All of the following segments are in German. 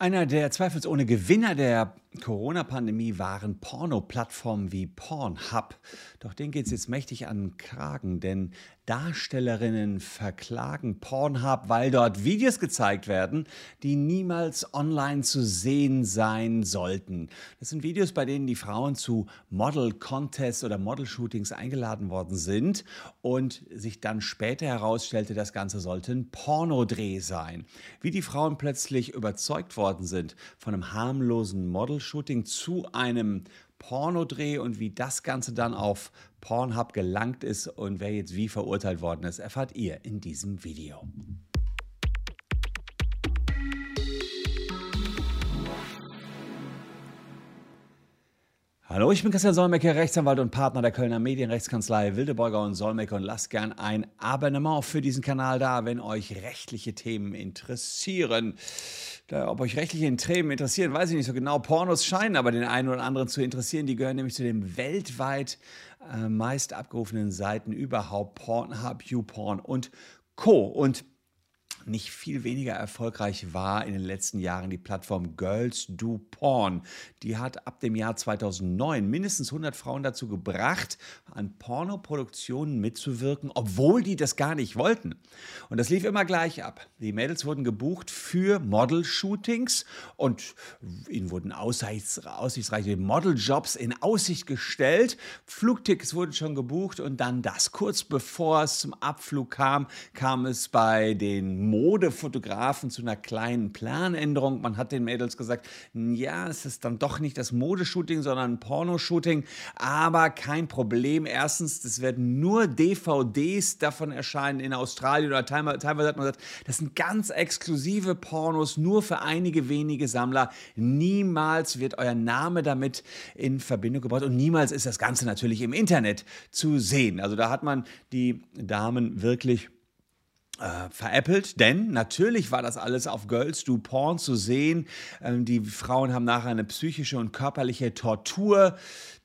Einer der zweifelsohne Gewinner der Corona-Pandemie waren Porno-Plattformen wie Pornhub. Doch denen geht es jetzt mächtig an den Kragen, denn Darstellerinnen verklagen Pornhub, weil dort Videos gezeigt werden, die niemals online zu sehen sein sollten. Das sind Videos, bei denen die Frauen zu Model-Contests oder Model-Shootings eingeladen worden sind und sich dann später herausstellte, das Ganze sollte ein Pornodreh sein. Wie die Frauen plötzlich überzeugt worden sind von einem harmlosen Model Shooting zu einem Pornodreh und wie das Ganze dann auf Pornhub gelangt ist und wer jetzt wie verurteilt worden ist, erfahrt ihr in diesem Video. Hallo, ich bin Christian Solmecke, Rechtsanwalt und Partner der Kölner Medienrechtskanzlei Wildeborger und Solmecke und lasst gern ein Abonnement für diesen Kanal da, wenn euch rechtliche Themen interessieren. Da, ob euch rechtliche Themen interessieren, weiß ich nicht so genau. Pornos scheinen aber den einen oder anderen zu interessieren. Die gehören nämlich zu den weltweit äh, meist abgerufenen Seiten überhaupt. Pornhub, YouPorn und Co. Und nicht viel weniger erfolgreich war in den letzten Jahren die Plattform Girls Do Porn. Die hat ab dem Jahr 2009 mindestens 100 Frauen dazu gebracht, an Pornoproduktionen mitzuwirken, obwohl die das gar nicht wollten. Und das lief immer gleich ab. Die Mädels wurden gebucht für Model-Shootings und ihnen wurden aussichtsreiche Model-Jobs in Aussicht gestellt. Flugtickets wurden schon gebucht und dann das kurz bevor es zum Abflug kam, kam es bei den Modefotografen zu einer kleinen Planänderung. Man hat den Mädels gesagt, ja, es ist dann doch nicht das Modeshooting, sondern ein Pornoshooting. Aber kein Problem. Erstens, es werden nur DVDs davon erscheinen in Australien oder teilweise hat man gesagt, das sind ganz exklusive Pornos, nur für einige wenige Sammler. Niemals wird euer Name damit in Verbindung gebracht und niemals ist das Ganze natürlich im Internet zu sehen. Also da hat man die Damen wirklich äh, veräppelt, denn natürlich war das alles auf Girls Do Porn zu sehen. Ähm, die Frauen haben nachher eine psychische und körperliche Tortur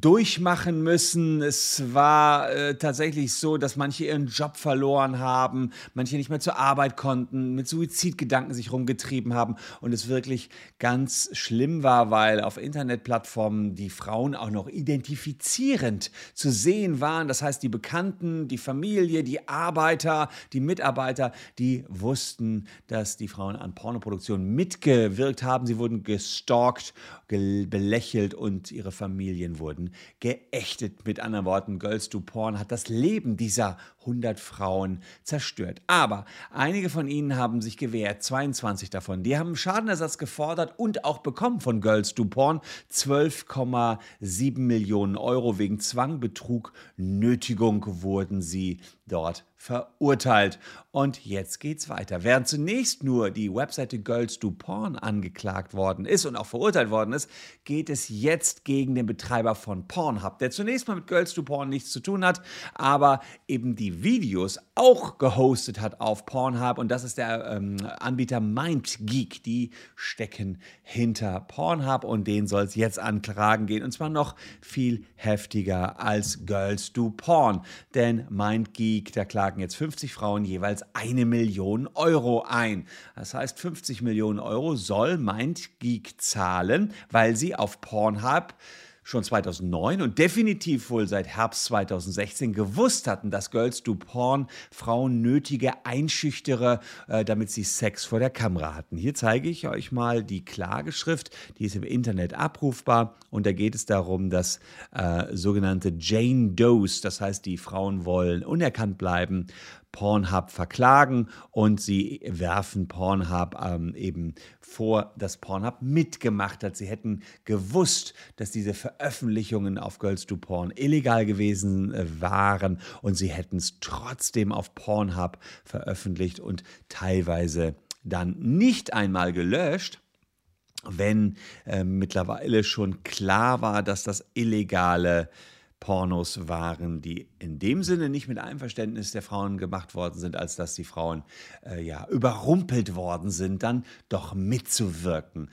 durchmachen müssen. Es war äh, tatsächlich so, dass manche ihren Job verloren haben, manche nicht mehr zur Arbeit konnten, mit Suizidgedanken sich rumgetrieben haben und es wirklich ganz schlimm war, weil auf Internetplattformen die Frauen auch noch identifizierend zu sehen waren. Das heißt, die Bekannten, die Familie, die Arbeiter, die Mitarbeiter, die wussten, dass die Frauen an Pornoproduktionen mitgewirkt haben. Sie wurden gestalkt, belächelt und ihre Familien wurden wurden geächtet. Mit anderen Worten, Girls Do Porn hat das Leben dieser 100 Frauen zerstört. Aber einige von ihnen haben sich gewehrt, 22 davon. Die haben Schadenersatz gefordert und auch bekommen von Girls Do Porn 12,7 Millionen Euro wegen Zwang, Betrug, Nötigung wurden sie dort verurteilt. Und jetzt geht's weiter. Während zunächst nur die Webseite Girls Do Porn angeklagt worden ist und auch verurteilt worden ist, geht es jetzt gegen den Betreiber von Pornhub, der zunächst mal mit Girls Do Porn nichts zu tun hat, aber eben die Videos auch gehostet hat auf Pornhub und das ist der ähm, Anbieter MindGeek. Die stecken hinter Pornhub und den soll es jetzt anklagen gehen und zwar noch viel heftiger als Girls Do Porn, denn MindGeek, da klagen jetzt 50 Frauen jeweils eine Million Euro ein. Das heißt, 50 Millionen Euro soll MindGeek zahlen, weil sie auf Pornhub schon 2009 und definitiv wohl seit Herbst 2016 gewusst hatten, dass Girls Do Porn Frauen nötige einschüchtere, äh, damit sie Sex vor der Kamera hatten. Hier zeige ich euch mal die Klageschrift, die ist im Internet abrufbar und da geht es darum, dass äh, sogenannte Jane Does, das heißt, die Frauen wollen unerkannt bleiben, Pornhub verklagen und sie werfen Pornhub ähm, eben vor, dass Pornhub mitgemacht hat. Sie hätten gewusst, dass diese Veröffentlichungen auf Girls Do Porn illegal gewesen äh, waren und sie hätten es trotzdem auf Pornhub veröffentlicht und teilweise dann nicht einmal gelöscht wenn äh, mittlerweile schon klar war, dass das illegale Pornos waren, die in dem Sinne nicht mit Einverständnis der Frauen gemacht worden sind, als dass die Frauen äh, ja überrumpelt worden sind, dann doch mitzuwirken.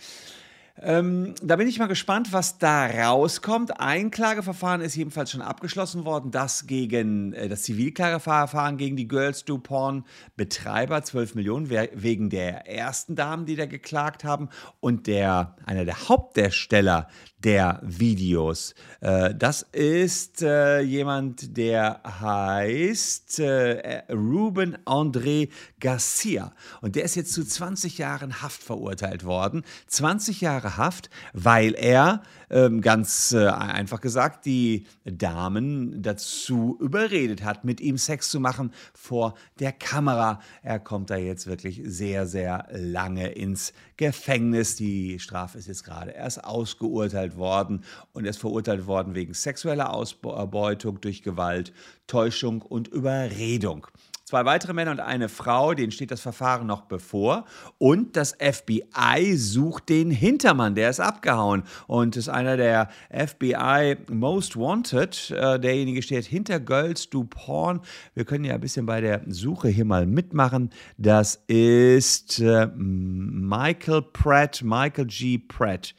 Ähm, da bin ich mal gespannt, was da rauskommt. Ein Klageverfahren ist jedenfalls schon abgeschlossen worden, das gegen äh, das Zivilklageverfahren gegen die Girls Do Porn Betreiber, 12 Millionen wegen der ersten Damen, die da geklagt haben und der einer der Hauptdarsteller der Videos. Äh, das ist äh, jemand, der heißt äh, Ruben André Garcia und der ist jetzt zu 20 Jahren Haft verurteilt worden. 20 Jahre Haft, weil er ähm, ganz einfach gesagt die Damen dazu überredet hat, mit ihm Sex zu machen vor der Kamera. Er kommt da jetzt wirklich sehr, sehr lange ins Gefängnis. Die Strafe ist jetzt gerade erst ausgeurteilt worden und er ist verurteilt worden wegen sexueller Ausbeutung durch Gewalt, Täuschung und Überredung zwei weitere Männer und eine Frau, denen steht das Verfahren noch bevor. Und das FBI sucht den Hintermann, der ist abgehauen und ist einer der FBI Most Wanted. Äh, derjenige steht hinter Girls Do Porn. Wir können ja ein bisschen bei der Suche hier mal mitmachen. Das ist äh, Michael Pratt, Michael G. Pratt.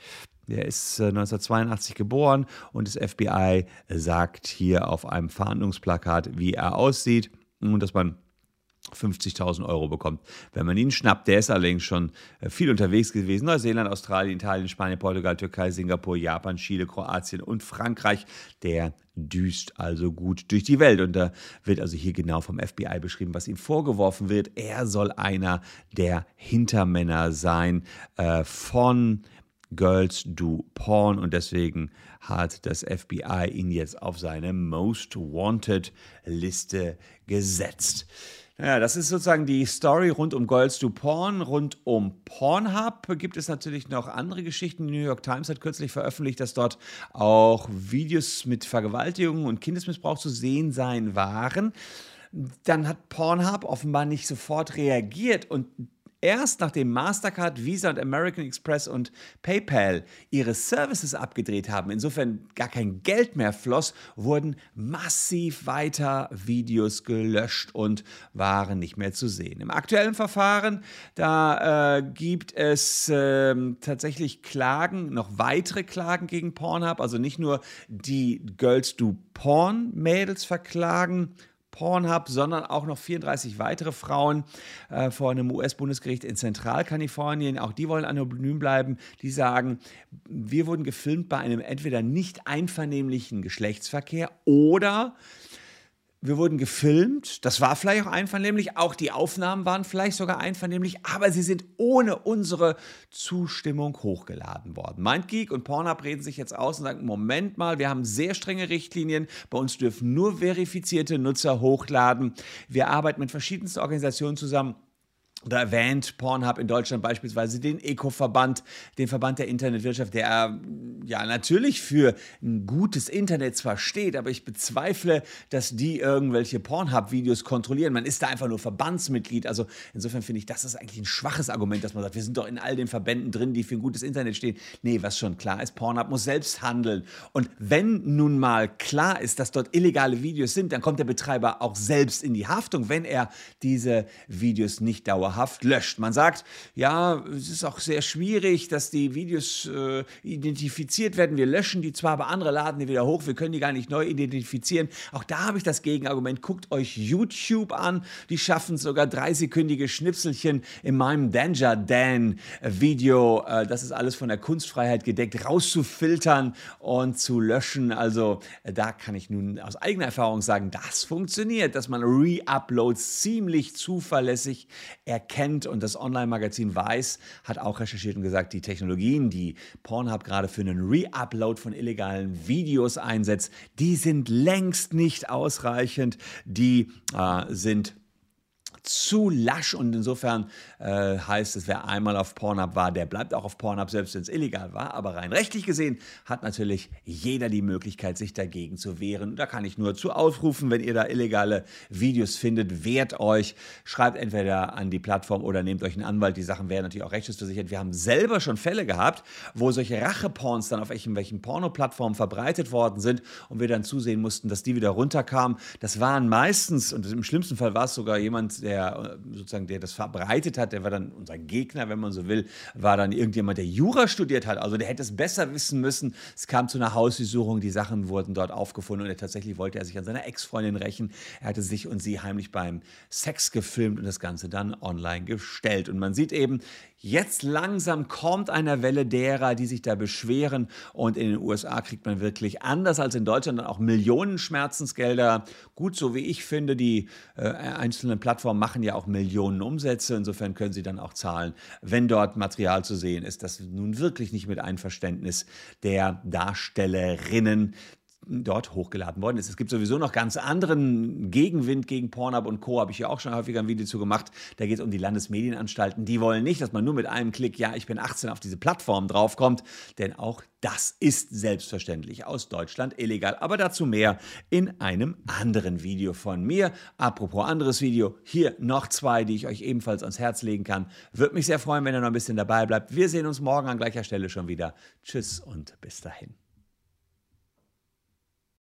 Der ist 1982 äh, geboren und das FBI sagt hier auf einem Verhandlungsplakat, wie er aussieht und dass man 50.000 Euro bekommt, wenn man ihn schnappt. Der ist allerdings schon äh, viel unterwegs gewesen. Neuseeland, Australien, Italien, Spanien, Portugal, Türkei, Singapur, Japan, Chile, Kroatien und Frankreich. Der düst also gut durch die Welt. Und da wird also hier genau vom FBI beschrieben, was ihm vorgeworfen wird. Er soll einer der Hintermänner sein äh, von Girls Do Porn und deswegen hat das FBI ihn jetzt auf seine Most Wanted Liste gesetzt. Ja, das ist sozusagen die Story rund um Girls Do Porn. Rund um Pornhub gibt es natürlich noch andere Geschichten. Die New York Times hat kürzlich veröffentlicht, dass dort auch Videos mit Vergewaltigung und Kindesmissbrauch zu sehen sein waren. Dann hat Pornhub offenbar nicht sofort reagiert und Erst nachdem Mastercard, Visa und American Express und PayPal ihre Services abgedreht haben, insofern gar kein Geld mehr floss, wurden massiv weiter Videos gelöscht und waren nicht mehr zu sehen. Im aktuellen Verfahren, da äh, gibt es äh, tatsächlich Klagen, noch weitere Klagen gegen Pornhub, also nicht nur die Girls Do Porn Mädels verklagen, Pornhub, sondern auch noch 34 weitere Frauen äh, vor einem US-Bundesgericht in Zentralkalifornien. Auch die wollen anonym bleiben. Die sagen, wir wurden gefilmt bei einem entweder nicht einvernehmlichen Geschlechtsverkehr oder wir wurden gefilmt, das war vielleicht auch einvernehmlich, auch die Aufnahmen waren vielleicht sogar einvernehmlich, aber sie sind ohne unsere Zustimmung hochgeladen worden. MindGeek und Pornhub reden sich jetzt aus und sagen, Moment mal, wir haben sehr strenge Richtlinien, bei uns dürfen nur verifizierte Nutzer hochladen. Wir arbeiten mit verschiedensten Organisationen zusammen da erwähnt Pornhub in Deutschland beispielsweise den Eco-Verband, den Verband der Internetwirtschaft, der ja natürlich für ein gutes Internet zwar steht, aber ich bezweifle, dass die irgendwelche Pornhub-Videos kontrollieren. Man ist da einfach nur Verbandsmitglied. Also insofern finde ich, das ist eigentlich ein schwaches Argument, dass man sagt, wir sind doch in all den Verbänden drin, die für ein gutes Internet stehen. Nee, was schon klar ist, Pornhub muss selbst handeln. Und wenn nun mal klar ist, dass dort illegale Videos sind, dann kommt der Betreiber auch selbst in die Haftung, wenn er diese Videos nicht dauerhaft dauerhaft löscht. Man sagt, ja, es ist auch sehr schwierig, dass die Videos äh, identifiziert werden. Wir löschen die zwar, aber andere laden die wieder hoch. Wir können die gar nicht neu identifizieren. Auch da habe ich das Gegenargument. Guckt euch YouTube an. Die schaffen sogar dreisekündige Schnipselchen in meinem Danger Dan Video. Äh, das ist alles von der Kunstfreiheit gedeckt, rauszufiltern und zu löschen. Also äh, da kann ich nun aus eigener Erfahrung sagen, das funktioniert, dass man Re-Uploads ziemlich zuverlässig erkennt erkennt und das Online-Magazin Weiß hat auch recherchiert und gesagt, die Technologien, die Pornhub gerade für einen Re-Upload von illegalen Videos einsetzt, die sind längst nicht ausreichend, die äh, sind zu lasch und insofern äh, heißt es, wer einmal auf Pornhub war, der bleibt auch auf Pornhub, selbst wenn es illegal war. Aber rein rechtlich gesehen hat natürlich jeder die Möglichkeit, sich dagegen zu wehren. Da kann ich nur zu aufrufen, wenn ihr da illegale Videos findet, wehrt euch, schreibt entweder an die Plattform oder nehmt euch einen Anwalt. Die Sachen werden natürlich auch rechtsschutzversichert. Wir haben selber schon Fälle gehabt, wo solche Racheporns dann auf irgendwelchen Porno-Plattformen verbreitet worden sind und wir dann zusehen mussten, dass die wieder runterkamen. Das waren meistens, und im schlimmsten Fall war es sogar jemand, der der äh, sozusagen, der das verbreitet hat, der war dann unser Gegner, wenn man so will, war dann irgendjemand, der Jura studiert hat. Also der hätte es besser wissen müssen. Es kam zu einer Hausdurchsuchung, die Sachen wurden dort aufgefunden und er tatsächlich wollte er sich an seiner Ex-Freundin rächen. Er hatte sich und sie heimlich beim Sex gefilmt und das Ganze dann online gestellt. Und man sieht eben, Jetzt langsam kommt eine Welle derer, die sich da beschweren. Und in den USA kriegt man wirklich anders als in Deutschland dann auch Millionen Schmerzensgelder. Gut, so wie ich finde, die äh, einzelnen Plattformen machen ja auch Millionen Umsätze. Insofern können sie dann auch zahlen, wenn dort Material zu sehen ist, das nun wirklich nicht mit Einverständnis der Darstellerinnen dort hochgeladen worden ist. Es gibt sowieso noch ganz anderen Gegenwind gegen Pornhub und Co. Habe ich ja auch schon häufiger ein Video zu gemacht. Da geht es um die Landesmedienanstalten. Die wollen nicht, dass man nur mit einem Klick, ja, ich bin 18 auf diese Plattform draufkommt. Denn auch das ist selbstverständlich aus Deutschland illegal. Aber dazu mehr in einem anderen Video von mir. Apropos anderes Video, hier noch zwei, die ich euch ebenfalls ans Herz legen kann. Würde mich sehr freuen, wenn ihr noch ein bisschen dabei bleibt. Wir sehen uns morgen an gleicher Stelle schon wieder. Tschüss und bis dahin.